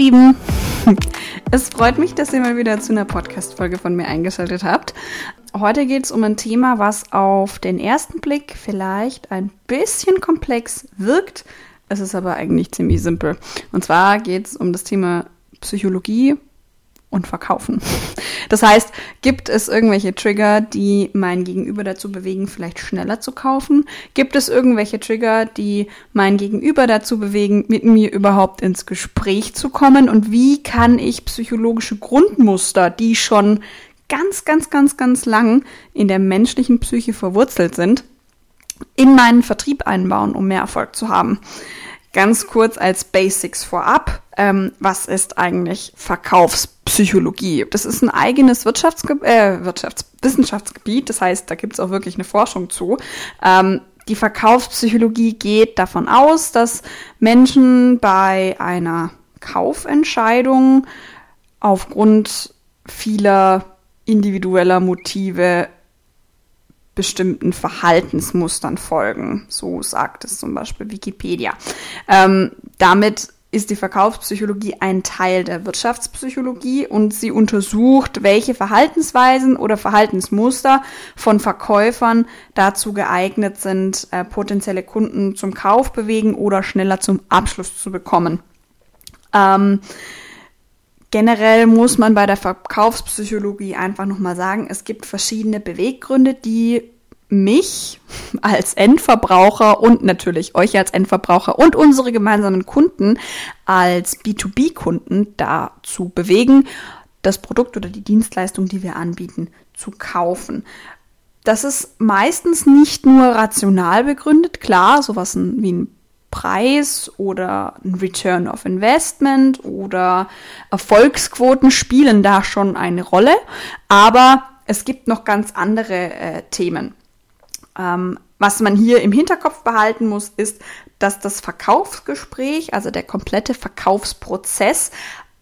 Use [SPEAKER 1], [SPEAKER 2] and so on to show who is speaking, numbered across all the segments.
[SPEAKER 1] Lieben, es freut mich, dass ihr mal wieder zu einer Podcast-Folge von mir eingeschaltet habt. Heute geht es um ein Thema, was auf den ersten Blick vielleicht ein bisschen komplex wirkt. Es ist aber eigentlich ziemlich simpel. Und zwar geht es um das Thema Psychologie und Verkaufen. Das heißt, gibt es irgendwelche Trigger, die mein Gegenüber dazu bewegen, vielleicht schneller zu kaufen? Gibt es irgendwelche Trigger, die mein Gegenüber dazu bewegen, mit mir überhaupt ins Gespräch zu kommen? Und wie kann ich psychologische Grundmuster, die schon ganz, ganz, ganz, ganz lang in der menschlichen Psyche verwurzelt sind, in meinen Vertrieb einbauen, um mehr Erfolg zu haben? Ganz kurz als Basics vorab. Ähm, was ist eigentlich Verkaufspsychologie? Das ist ein eigenes Wirtschaftsge äh, Wirtschaftswissenschaftsgebiet. Das heißt, da gibt es auch wirklich eine Forschung zu. Ähm, die Verkaufspsychologie geht davon aus, dass Menschen bei einer Kaufentscheidung aufgrund vieler individueller Motive bestimmten Verhaltensmustern folgen. So sagt es zum Beispiel Wikipedia. Ähm, damit ist die Verkaufspsychologie ein Teil der Wirtschaftspsychologie und sie untersucht, welche Verhaltensweisen oder Verhaltensmuster von Verkäufern dazu geeignet sind, äh, potenzielle Kunden zum Kauf bewegen oder schneller zum Abschluss zu bekommen. Ähm, Generell muss man bei der Verkaufspsychologie einfach nochmal sagen, es gibt verschiedene Beweggründe, die mich als Endverbraucher und natürlich euch als Endverbraucher und unsere gemeinsamen Kunden als B2B-Kunden dazu bewegen, das Produkt oder die Dienstleistung, die wir anbieten, zu kaufen. Das ist meistens nicht nur rational begründet, klar, sowas wie ein Preis oder ein Return of Investment oder Erfolgsquoten spielen da schon eine Rolle, aber es gibt noch ganz andere äh, Themen. Ähm, was man hier im Hinterkopf behalten muss, ist, dass das Verkaufsgespräch, also der komplette Verkaufsprozess,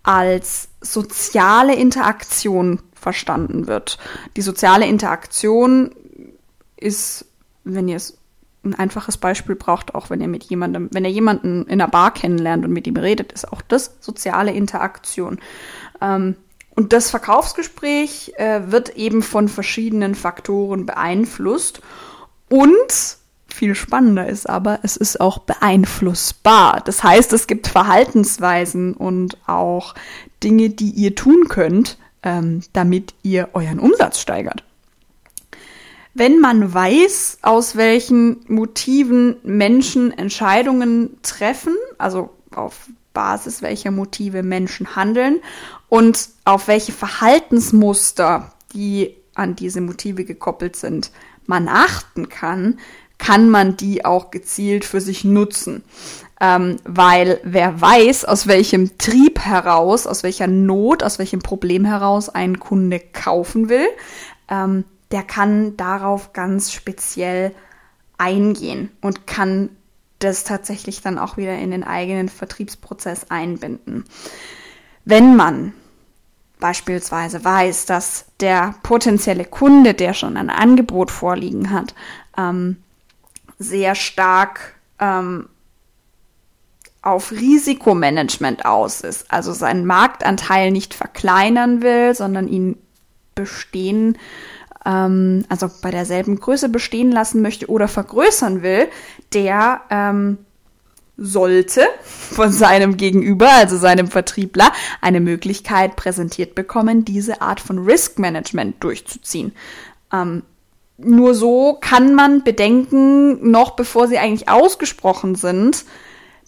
[SPEAKER 1] als soziale Interaktion verstanden wird. Die soziale Interaktion ist, wenn ihr es ein einfaches Beispiel braucht, auch wenn ihr mit jemandem, wenn ihr jemanden in einer Bar kennenlernt und mit ihm redet, ist auch das soziale Interaktion. Ähm, und das Verkaufsgespräch äh, wird eben von verschiedenen Faktoren beeinflusst und viel spannender ist aber, es ist auch beeinflussbar. Das heißt, es gibt Verhaltensweisen und auch Dinge, die ihr tun könnt, ähm, damit ihr euren Umsatz steigert wenn man weiß, aus welchen Motiven Menschen Entscheidungen treffen, also auf Basis welcher Motive Menschen handeln und auf welche Verhaltensmuster, die an diese Motive gekoppelt sind, man achten kann, kann man die auch gezielt für sich nutzen. Ähm, weil wer weiß, aus welchem Trieb heraus, aus welcher Not, aus welchem Problem heraus ein Kunde kaufen will, ähm, der kann darauf ganz speziell eingehen und kann das tatsächlich dann auch wieder in den eigenen Vertriebsprozess einbinden. Wenn man beispielsweise weiß, dass der potenzielle Kunde, der schon ein Angebot vorliegen hat, ähm, sehr stark ähm, auf Risikomanagement aus ist, also seinen Marktanteil nicht verkleinern will, sondern ihn bestehen ähm, also bei derselben Größe bestehen lassen möchte oder vergrößern will, der ähm, sollte von seinem Gegenüber, also seinem Vertriebler, eine Möglichkeit präsentiert bekommen, diese Art von Risk Management durchzuziehen. Ähm, nur so kann man Bedenken, noch bevor sie eigentlich ausgesprochen sind,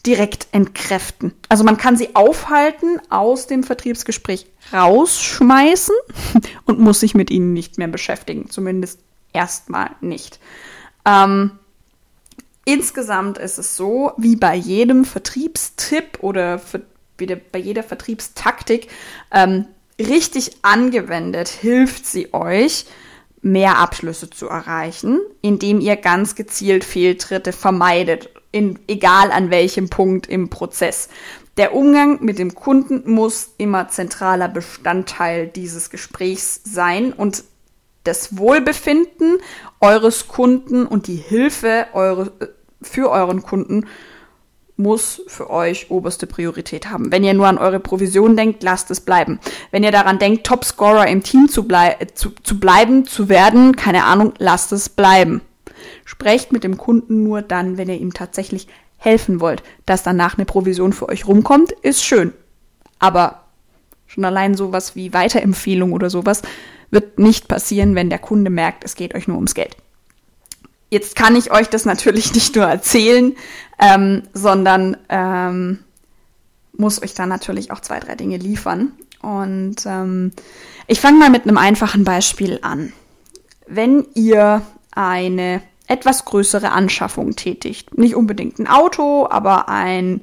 [SPEAKER 1] direkt entkräften. Also man kann sie aufhalten, aus dem Vertriebsgespräch rausschmeißen und muss sich mit ihnen nicht mehr beschäftigen. Zumindest erstmal nicht. Ähm, insgesamt ist es so, wie bei jedem Vertriebstipp oder für, bei jeder Vertriebstaktik, ähm, richtig angewendet hilft sie euch, mehr Abschlüsse zu erreichen, indem ihr ganz gezielt Fehltritte vermeidet in, egal an welchem Punkt im Prozess. Der Umgang mit dem Kunden muss immer zentraler Bestandteil dieses Gesprächs sein und das Wohlbefinden eures Kunden und die Hilfe eure, für euren Kunden muss für euch oberste Priorität haben. Wenn ihr nur an eure Provision denkt, lasst es bleiben. Wenn ihr daran denkt, Topscorer im Team zu, blei zu, zu bleiben, zu werden, keine Ahnung, lasst es bleiben. Sprecht mit dem Kunden nur dann, wenn ihr ihm tatsächlich helfen wollt. Dass danach eine Provision für euch rumkommt, ist schön. Aber schon allein sowas wie Weiterempfehlung oder sowas wird nicht passieren, wenn der Kunde merkt, es geht euch nur ums Geld. Jetzt kann ich euch das natürlich nicht nur erzählen, ähm, sondern ähm, muss euch dann natürlich auch zwei, drei Dinge liefern. Und ähm, ich fange mal mit einem einfachen Beispiel an. Wenn ihr eine etwas größere Anschaffung tätigt, nicht unbedingt ein Auto, aber ein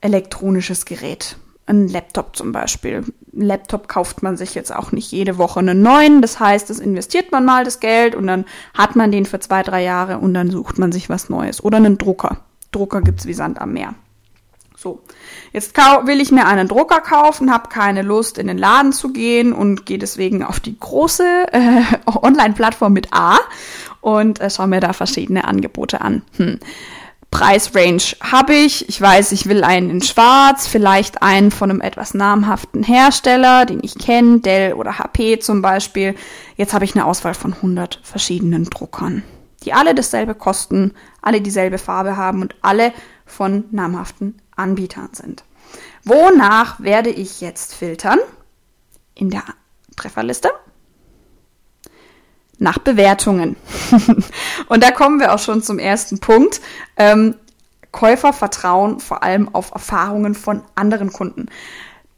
[SPEAKER 1] elektronisches Gerät, ein Laptop zum Beispiel. Ein Laptop kauft man sich jetzt auch nicht jede Woche einen neuen. Das heißt, das investiert man mal das Geld und dann hat man den für zwei, drei Jahre und dann sucht man sich was Neues. Oder einen Drucker. Drucker gibt's wie Sand am Meer. So, jetzt will ich mir einen Drucker kaufen, habe keine Lust in den Laden zu gehen und gehe deswegen auf die große äh, Online-Plattform mit A und äh, schaue mir da verschiedene Angebote an. Hm. Preisrange habe ich. Ich weiß, ich will einen in Schwarz, vielleicht einen von einem etwas namhaften Hersteller, den ich kenne, Dell oder HP zum Beispiel. Jetzt habe ich eine Auswahl von 100 verschiedenen Druckern, die alle dasselbe kosten, alle dieselbe Farbe haben und alle von namhaften Anbietern sind. Wonach werde ich jetzt filtern? In der Trefferliste nach Bewertungen. und da kommen wir auch schon zum ersten Punkt. Ähm, Käufer vertrauen vor allem auf Erfahrungen von anderen Kunden.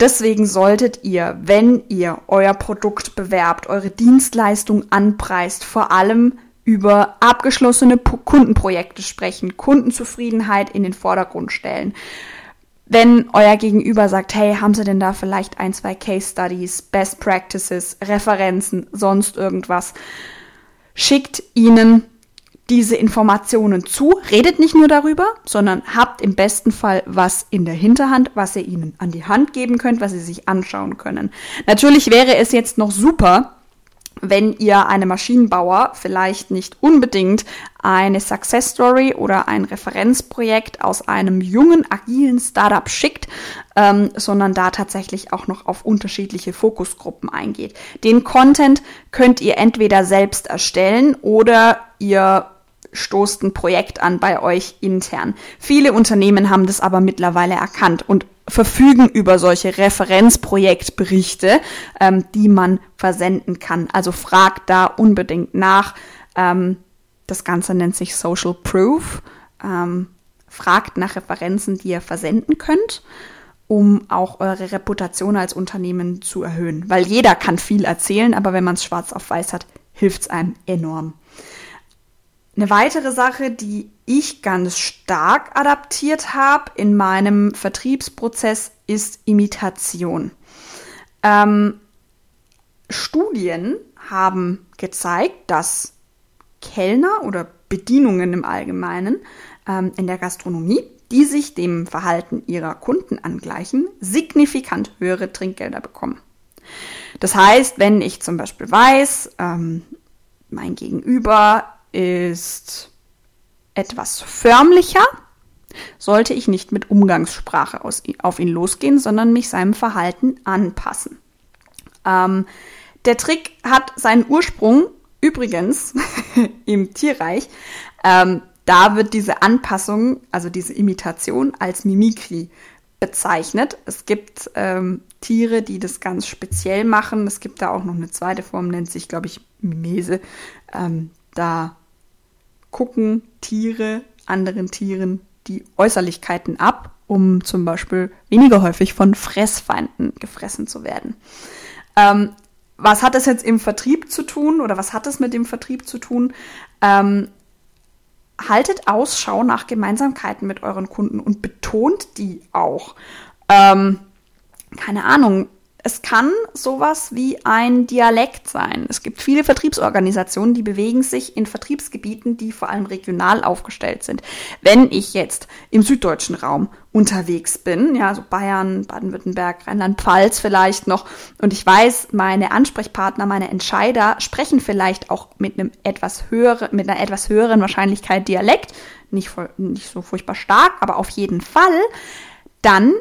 [SPEAKER 1] Deswegen solltet ihr, wenn ihr euer Produkt bewerbt, eure Dienstleistung anpreist, vor allem über abgeschlossene Kundenprojekte sprechen, Kundenzufriedenheit in den Vordergrund stellen. Wenn euer Gegenüber sagt, hey, haben Sie denn da vielleicht ein, zwei Case Studies, Best Practices, Referenzen, sonst irgendwas, schickt ihnen diese Informationen zu, redet nicht nur darüber, sondern habt im besten Fall was in der Hinterhand, was ihr ihnen an die Hand geben könnt, was sie sich anschauen können. Natürlich wäre es jetzt noch super, wenn ihr einem Maschinenbauer vielleicht nicht unbedingt eine Success Story oder ein Referenzprojekt aus einem jungen, agilen Startup schickt, ähm, sondern da tatsächlich auch noch auf unterschiedliche Fokusgruppen eingeht. Den Content könnt ihr entweder selbst erstellen oder ihr stoßt ein Projekt an bei euch intern. Viele Unternehmen haben das aber mittlerweile erkannt und verfügen über solche Referenzprojektberichte, ähm, die man versenden kann. Also fragt da unbedingt nach. Ähm, das Ganze nennt sich Social Proof. Ähm, fragt nach Referenzen, die ihr versenden könnt, um auch eure Reputation als Unternehmen zu erhöhen. Weil jeder kann viel erzählen, aber wenn man es schwarz auf weiß hat, hilft es einem enorm. Eine weitere Sache, die ich ganz stark adaptiert habe in meinem Vertriebsprozess, ist Imitation. Ähm, Studien haben gezeigt, dass Kellner oder Bedienungen im Allgemeinen ähm, in der Gastronomie, die sich dem Verhalten ihrer Kunden angleichen, signifikant höhere Trinkgelder bekommen. Das heißt, wenn ich zum Beispiel weiß, ähm, mein Gegenüber ist etwas förmlicher, sollte ich nicht mit Umgangssprache aus, auf ihn losgehen, sondern mich seinem Verhalten anpassen. Ähm, der Trick hat seinen Ursprung übrigens im Tierreich. Ähm, da wird diese Anpassung, also diese Imitation, als Mimikry bezeichnet. Es gibt ähm, Tiere, die das ganz speziell machen. Es gibt da auch noch eine zweite Form, nennt sich, glaube ich, Mimese. Ähm, da gucken Tiere anderen Tieren die Äußerlichkeiten ab, um zum Beispiel weniger häufig von Fressfeinden gefressen zu werden. Ähm, was hat das jetzt im Vertrieb zu tun oder was hat es mit dem Vertrieb zu tun? Ähm, haltet Ausschau nach Gemeinsamkeiten mit euren Kunden und betont die auch. Ähm, keine Ahnung, es kann sowas wie ein Dialekt sein. Es gibt viele Vertriebsorganisationen, die bewegen sich in Vertriebsgebieten, die vor allem regional aufgestellt sind. Wenn ich jetzt im süddeutschen Raum unterwegs bin, ja, so Bayern, Baden-Württemberg, Rheinland-Pfalz vielleicht noch, und ich weiß, meine Ansprechpartner, meine Entscheider sprechen vielleicht auch mit einem etwas höheren, mit einer etwas höheren Wahrscheinlichkeit Dialekt, nicht, nicht so furchtbar stark, aber auf jeden Fall, dann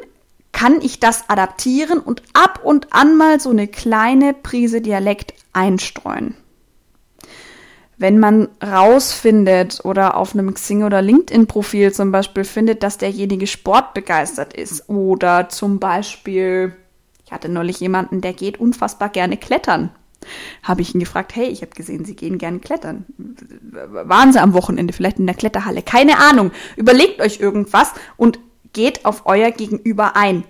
[SPEAKER 1] kann ich das adaptieren und ab und an mal so eine kleine Prise Dialekt einstreuen. Wenn man rausfindet oder auf einem Xing- oder LinkedIn-Profil zum Beispiel findet, dass derjenige sportbegeistert ist oder zum Beispiel, ich hatte neulich jemanden, der geht unfassbar gerne klettern. Habe ich ihn gefragt, hey, ich habe gesehen, Sie gehen gerne klettern. Waren Sie am Wochenende vielleicht in der Kletterhalle? Keine Ahnung. Überlegt euch irgendwas und geht auf euer Gegenüber ein.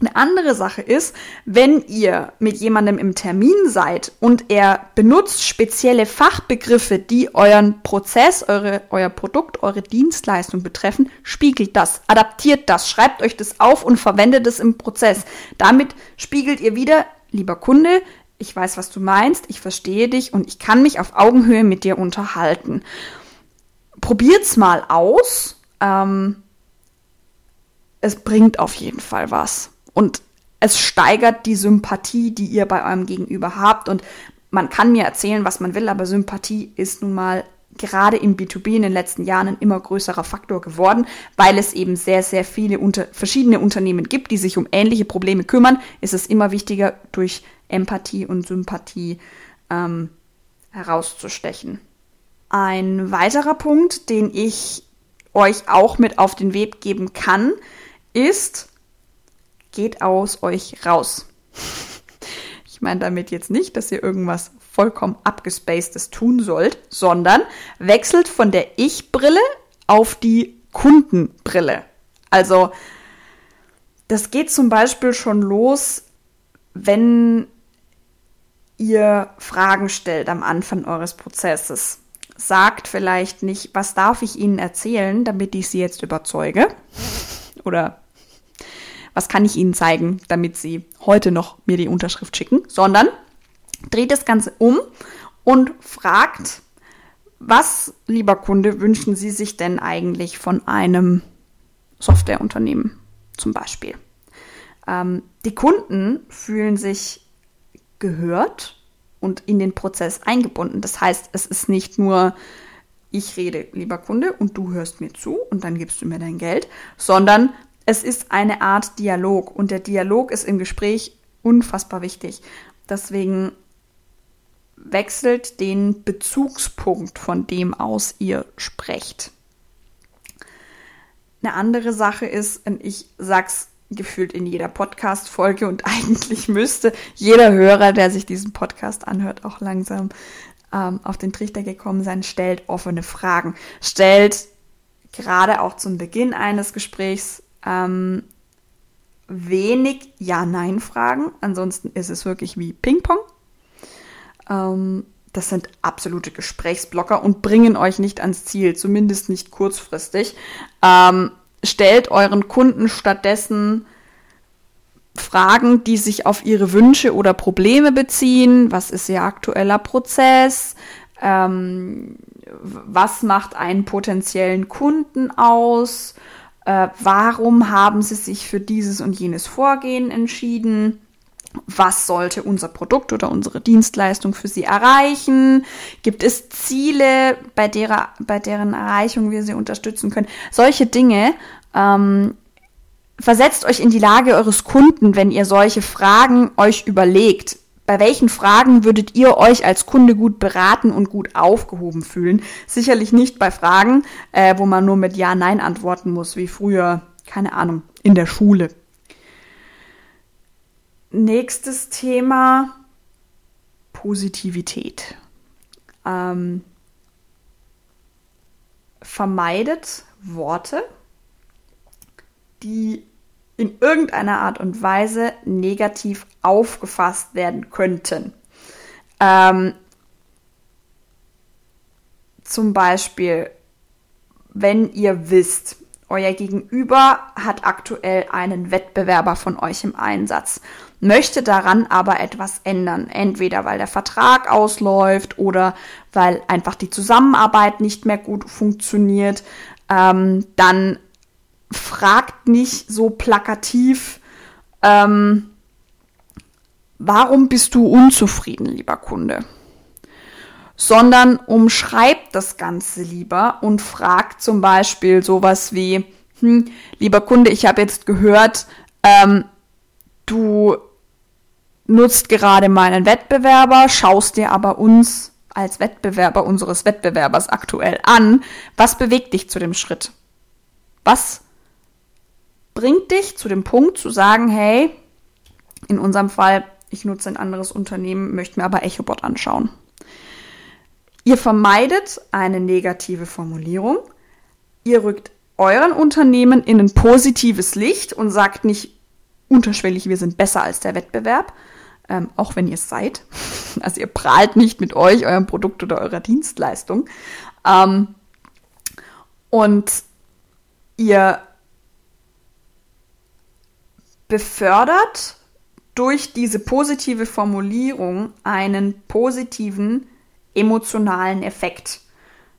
[SPEAKER 1] Eine andere Sache ist, wenn ihr mit jemandem im Termin seid und er benutzt spezielle Fachbegriffe, die euren Prozess, eure, euer Produkt, eure Dienstleistung betreffen, spiegelt das, adaptiert das, schreibt euch das auf und verwendet es im Prozess. Damit spiegelt ihr wieder, lieber Kunde, ich weiß, was du meinst, ich verstehe dich und ich kann mich auf Augenhöhe mit dir unterhalten. Probiert's mal aus. Ähm, es bringt auf jeden Fall was. Und es steigert die Sympathie, die ihr bei eurem Gegenüber habt. Und man kann mir erzählen, was man will, aber Sympathie ist nun mal gerade im B2B in den letzten Jahren ein immer größerer Faktor geworden, weil es eben sehr, sehr viele unter verschiedene Unternehmen gibt, die sich um ähnliche Probleme kümmern, ist es immer wichtiger, durch Empathie und Sympathie ähm, herauszustechen. Ein weiterer Punkt, den ich euch auch mit auf den Weg geben kann, ist, geht aus euch raus. Ich meine damit jetzt nicht, dass ihr irgendwas vollkommen abgespacedes tun sollt, sondern wechselt von der Ich-Brille auf die Kundenbrille. Also, das geht zum Beispiel schon los, wenn ihr Fragen stellt am Anfang eures Prozesses. Sagt vielleicht nicht, was darf ich Ihnen erzählen, damit ich Sie jetzt überzeuge? Oder was kann ich Ihnen zeigen, damit Sie heute noch mir die Unterschrift schicken, sondern dreht das Ganze um und fragt, was, lieber Kunde, wünschen Sie sich denn eigentlich von einem Softwareunternehmen zum Beispiel? Ähm, die Kunden fühlen sich gehört und in den Prozess eingebunden. Das heißt, es ist nicht nur, ich rede, lieber Kunde, und du hörst mir zu und dann gibst du mir dein Geld, sondern es ist eine Art Dialog und der Dialog ist im Gespräch unfassbar wichtig. Deswegen wechselt den Bezugspunkt, von dem aus ihr sprecht. Eine andere Sache ist, ich sag's gefühlt in jeder Podcast-Folge und eigentlich müsste jeder Hörer, der sich diesen Podcast anhört, auch langsam ähm, auf den Trichter gekommen sein, stellt offene Fragen. Stellt gerade auch zum Beginn eines Gesprächs ähm, wenig Ja-Nein-Fragen. Ansonsten ist es wirklich wie Ping-Pong. Ähm, das sind absolute Gesprächsblocker und bringen euch nicht ans Ziel, zumindest nicht kurzfristig. Ähm, stellt euren Kunden stattdessen Fragen, die sich auf ihre Wünsche oder Probleme beziehen. Was ist ihr aktueller Prozess? Ähm, was macht einen potenziellen Kunden aus? Äh, warum haben sie sich für dieses und jenes Vorgehen entschieden, was sollte unser Produkt oder unsere Dienstleistung für sie erreichen? Gibt es Ziele, bei, derer, bei deren Erreichung wir sie unterstützen können? Solche Dinge. Ähm, versetzt euch in die Lage eures Kunden, wenn ihr solche Fragen euch überlegt bei welchen Fragen würdet ihr euch als Kunde gut beraten und gut aufgehoben fühlen? Sicherlich nicht bei Fragen, äh, wo man nur mit Ja, Nein antworten muss, wie früher, keine Ahnung, in der Schule. Nächstes Thema, Positivität. Ähm, vermeidet Worte, die in irgendeiner Art und Weise negativ aufgefasst werden könnten. Ähm, zum Beispiel, wenn ihr wisst, euer Gegenüber hat aktuell einen Wettbewerber von euch im Einsatz, möchte daran aber etwas ändern. Entweder weil der Vertrag ausläuft oder weil einfach die Zusammenarbeit nicht mehr gut funktioniert. Ähm, dann fragt nicht so plakativ, ähm, warum bist du unzufrieden, lieber Kunde? sondern umschreibt das Ganze lieber und fragt zum Beispiel sowas wie, hm, lieber Kunde, ich habe jetzt gehört, ähm, du nutzt gerade meinen Wettbewerber, schaust dir aber uns als Wettbewerber unseres Wettbewerbers aktuell an. Was bewegt dich zu dem Schritt? Was bringt dich zu dem Punkt zu sagen, hey, in unserem Fall, ich nutze ein anderes Unternehmen, möchte mir aber EchoBot anschauen. Ihr vermeidet eine negative Formulierung. Ihr rückt euren Unternehmen in ein positives Licht und sagt nicht unterschwellig, wir sind besser als der Wettbeverb, ähm, auch wenn ihr es seid. Also ihr prahlt nicht mit euch, eurem Produkt oder eurer Dienstleistung. Ähm, und ihr befördert durch diese positive Formulierung einen positiven emotionalen Effekt.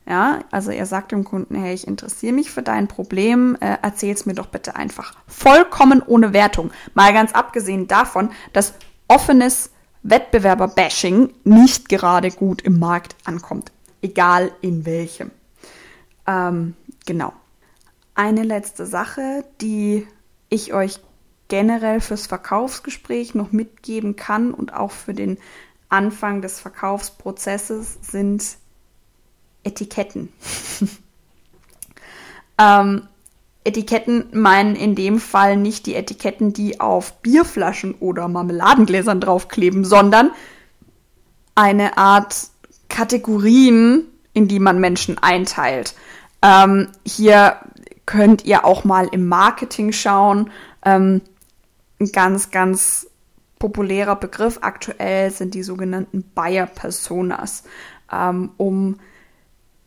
[SPEAKER 1] Ja, also er sagt dem Kunden, hey, ich interessiere mich für dein Problem, äh, erzähl's mir doch bitte einfach. Vollkommen ohne Wertung. Mal ganz abgesehen davon, dass offenes Wettbewerber-Bashing nicht gerade gut im Markt ankommt. Egal in welchem. Ähm, genau. Eine letzte Sache, die ich euch generell fürs Verkaufsgespräch noch mitgeben kann und auch für den Anfang des Verkaufsprozesses sind Etiketten. ähm, Etiketten meinen in dem Fall nicht die Etiketten, die auf Bierflaschen oder Marmeladengläsern draufkleben, sondern eine Art Kategorien, in die man Menschen einteilt. Ähm, hier könnt ihr auch mal im Marketing schauen. Ähm, ein ganz, ganz populärer Begriff. Aktuell sind die sogenannten Buyer Personas, ähm, um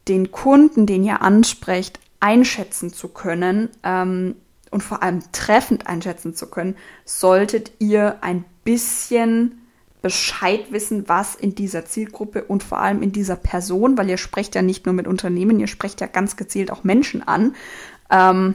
[SPEAKER 1] den Kunden, den ihr ansprecht, einschätzen zu können ähm, und vor allem treffend einschätzen zu können, solltet ihr ein bisschen Bescheid wissen, was in dieser Zielgruppe und vor allem in dieser Person, weil ihr sprecht ja nicht nur mit Unternehmen, ihr sprecht ja ganz gezielt auch Menschen an, ähm,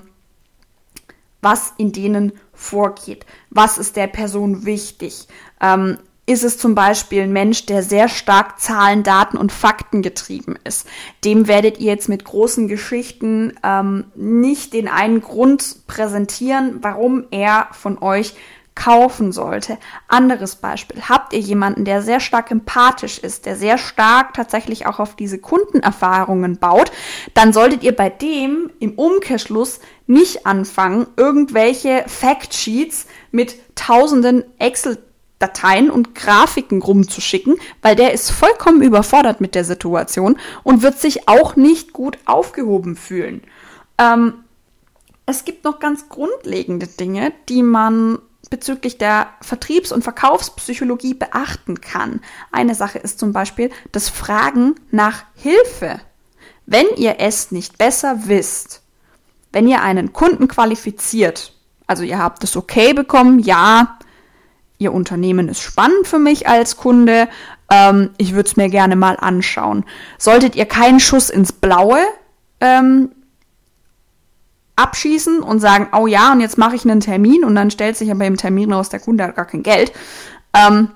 [SPEAKER 1] was in denen vorgeht, was ist der Person wichtig, ähm, ist es zum Beispiel ein Mensch, der sehr stark Zahlen, Daten und Fakten getrieben ist. Dem werdet ihr jetzt mit großen Geschichten ähm, nicht den einen Grund präsentieren, warum er von euch kaufen sollte. Anderes Beispiel. Habt ihr jemanden, der sehr stark empathisch ist, der sehr stark tatsächlich auch auf diese Kundenerfahrungen baut, dann solltet ihr bei dem im Umkehrschluss nicht anfangen, irgendwelche Factsheets mit tausenden Excel Dateien und Grafiken rumzuschicken, weil der ist vollkommen überfordert mit der Situation und wird sich auch nicht gut aufgehoben fühlen. Ähm, es gibt noch ganz grundlegende Dinge, die man bezüglich der Vertriebs- und Verkaufspsychologie beachten kann. Eine Sache ist zum Beispiel das Fragen nach Hilfe. Wenn ihr es nicht besser wisst, wenn ihr einen Kunden qualifiziert, also ihr habt es okay bekommen, ja, Ihr Unternehmen ist spannend für mich als Kunde. Ähm, ich würde es mir gerne mal anschauen. Solltet ihr keinen Schuss ins Blaue ähm, abschießen und sagen, oh ja, und jetzt mache ich einen Termin und dann stellt sich aber im Termin raus, der Kunde hat gar kein Geld, ähm,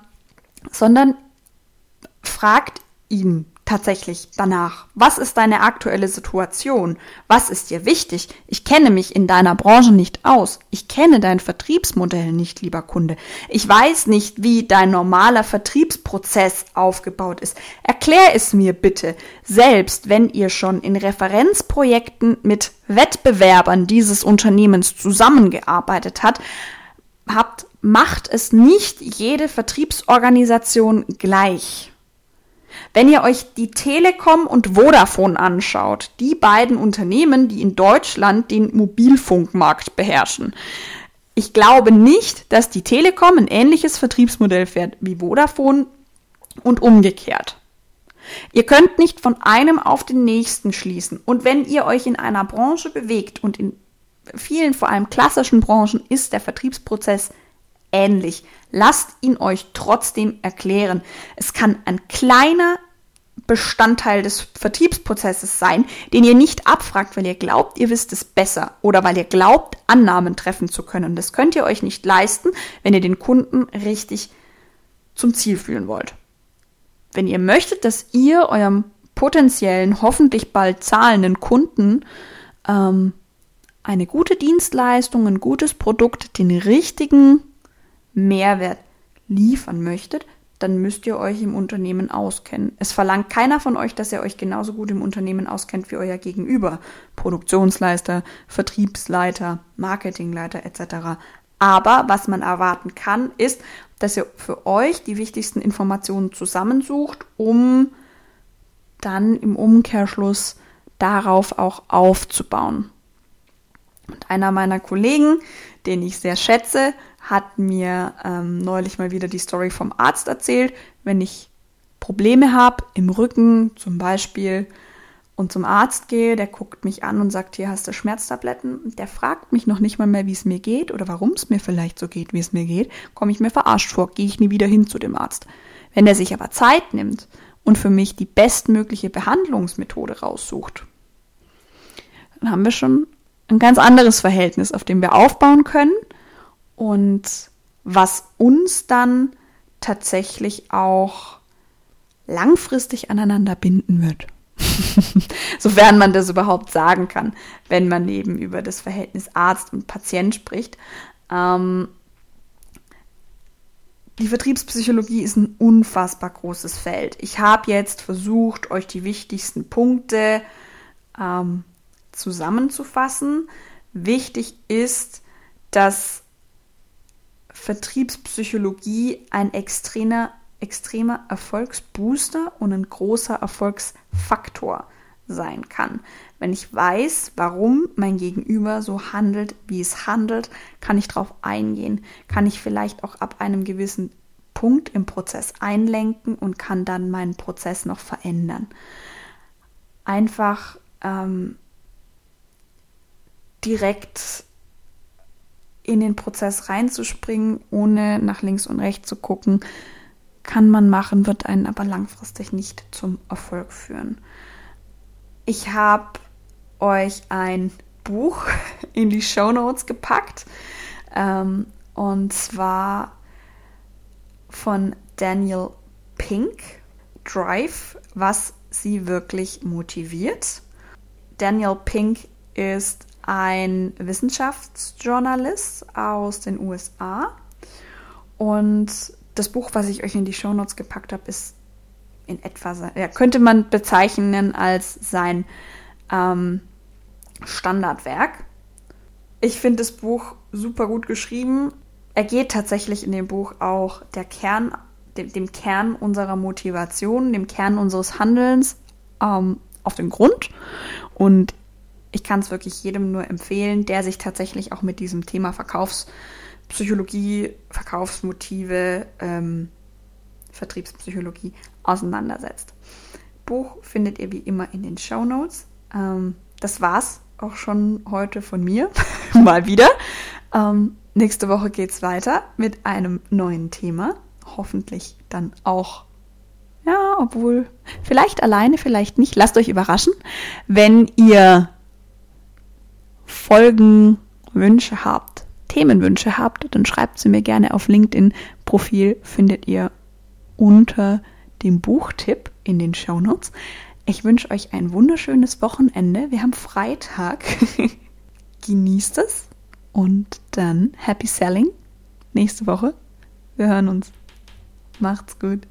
[SPEAKER 1] sondern fragt ihn, tatsächlich danach? Was ist deine aktuelle Situation? Was ist dir wichtig? Ich kenne mich in deiner Branche nicht aus. Ich kenne dein Vertriebsmodell nicht, lieber Kunde. Ich weiß nicht, wie dein normaler Vertriebsprozess aufgebaut ist. Erklär es mir bitte. Selbst wenn ihr schon in Referenzprojekten mit Wettbewerbern dieses Unternehmens zusammengearbeitet habt, habt, macht es nicht jede Vertriebsorganisation gleich. Wenn ihr euch die Telekom und Vodafone anschaut, die beiden Unternehmen, die in Deutschland den Mobilfunkmarkt beherrschen, ich glaube nicht, dass die Telekom ein ähnliches Vertriebsmodell fährt wie Vodafone und umgekehrt. Ihr könnt nicht von einem auf den nächsten schließen. Und wenn ihr euch in einer Branche bewegt und in vielen, vor allem klassischen Branchen, ist der Vertriebsprozess ähnlich. Lasst ihn euch trotzdem erklären. Es kann ein kleiner Bestandteil des Vertriebsprozesses sein, den ihr nicht abfragt, weil ihr glaubt, ihr wisst es besser oder weil ihr glaubt, Annahmen treffen zu können. Das könnt ihr euch nicht leisten, wenn ihr den Kunden richtig zum Ziel führen wollt. wenn ihr möchtet, dass ihr eurem potenziellen, hoffentlich bald zahlenden Kunden ähm, eine gute Dienstleistung, ein gutes Produkt, den richtigen Mehrwert liefern möchtet, dann müsst ihr euch im Unternehmen auskennen. Es verlangt keiner von euch, dass ihr euch genauso gut im Unternehmen auskennt wie euer Gegenüber. Produktionsleister, Vertriebsleiter, Marketingleiter etc. Aber was man erwarten kann, ist, dass ihr für euch die wichtigsten Informationen zusammensucht, um dann im Umkehrschluss darauf auch aufzubauen. Und einer meiner Kollegen, den ich sehr schätze, hat mir ähm, neulich mal wieder die Story vom Arzt erzählt. Wenn ich Probleme habe im Rücken zum Beispiel und zum Arzt gehe, der guckt mich an und sagt, hier hast du Schmerztabletten. Der fragt mich noch nicht mal mehr, wie es mir geht oder warum es mir vielleicht so geht, wie es mir geht. Komme ich mir verarscht vor, gehe ich nie wieder hin zu dem Arzt. Wenn er sich aber Zeit nimmt und für mich die bestmögliche Behandlungsmethode raussucht, dann haben wir schon ein ganz anderes Verhältnis, auf dem wir aufbauen können und was uns dann tatsächlich auch langfristig aneinander binden wird. Sofern man das überhaupt sagen kann, wenn man eben über das Verhältnis Arzt und Patient spricht. Ähm, die Vertriebspsychologie ist ein unfassbar großes Feld. Ich habe jetzt versucht, euch die wichtigsten Punkte ähm, zusammenzufassen. Wichtig ist, dass Vertriebspsychologie ein extremer, extremer Erfolgsbooster und ein großer Erfolgsfaktor sein kann. Wenn ich weiß, warum mein Gegenüber so handelt, wie es handelt, kann ich darauf eingehen, kann ich vielleicht auch ab einem gewissen Punkt im Prozess einlenken und kann dann meinen Prozess noch verändern. Einfach ähm, direkt in den Prozess reinzuspringen, ohne nach links und rechts zu gucken, kann man machen, wird einen aber langfristig nicht zum Erfolg führen. Ich habe euch ein Buch in die Show Notes gepackt ähm, und zwar von Daniel Pink, Drive, was sie wirklich motiviert. Daniel Pink ist ein Wissenschaftsjournalist aus den USA. Und das Buch, was ich euch in die Shownotes gepackt habe, ist in etwa, ja, könnte man bezeichnen als sein ähm, Standardwerk. Ich finde das Buch super gut geschrieben. Er geht tatsächlich in dem Buch auch der Kern, dem, dem Kern unserer Motivation, dem Kern unseres Handelns ähm, auf den Grund. Und ich kann es wirklich jedem nur empfehlen, der sich tatsächlich auch mit diesem Thema Verkaufspsychologie, Verkaufsmotive, ähm, Vertriebspsychologie auseinandersetzt. Buch findet ihr wie immer in den Show Notes. Ähm, das war's auch schon heute von mir. Mal wieder. Ähm, nächste Woche geht's weiter mit einem neuen Thema. Hoffentlich dann auch ja, obwohl, vielleicht alleine, vielleicht nicht. Lasst euch überraschen. Wenn ihr Folgenwünsche habt, Themenwünsche habt, dann schreibt sie mir gerne auf LinkedIn. Profil findet ihr unter dem Buchtipp in den Shownotes. Ich wünsche euch ein wunderschönes Wochenende. Wir haben Freitag. Genießt es und dann Happy Selling nächste Woche. Wir hören uns. Macht's gut.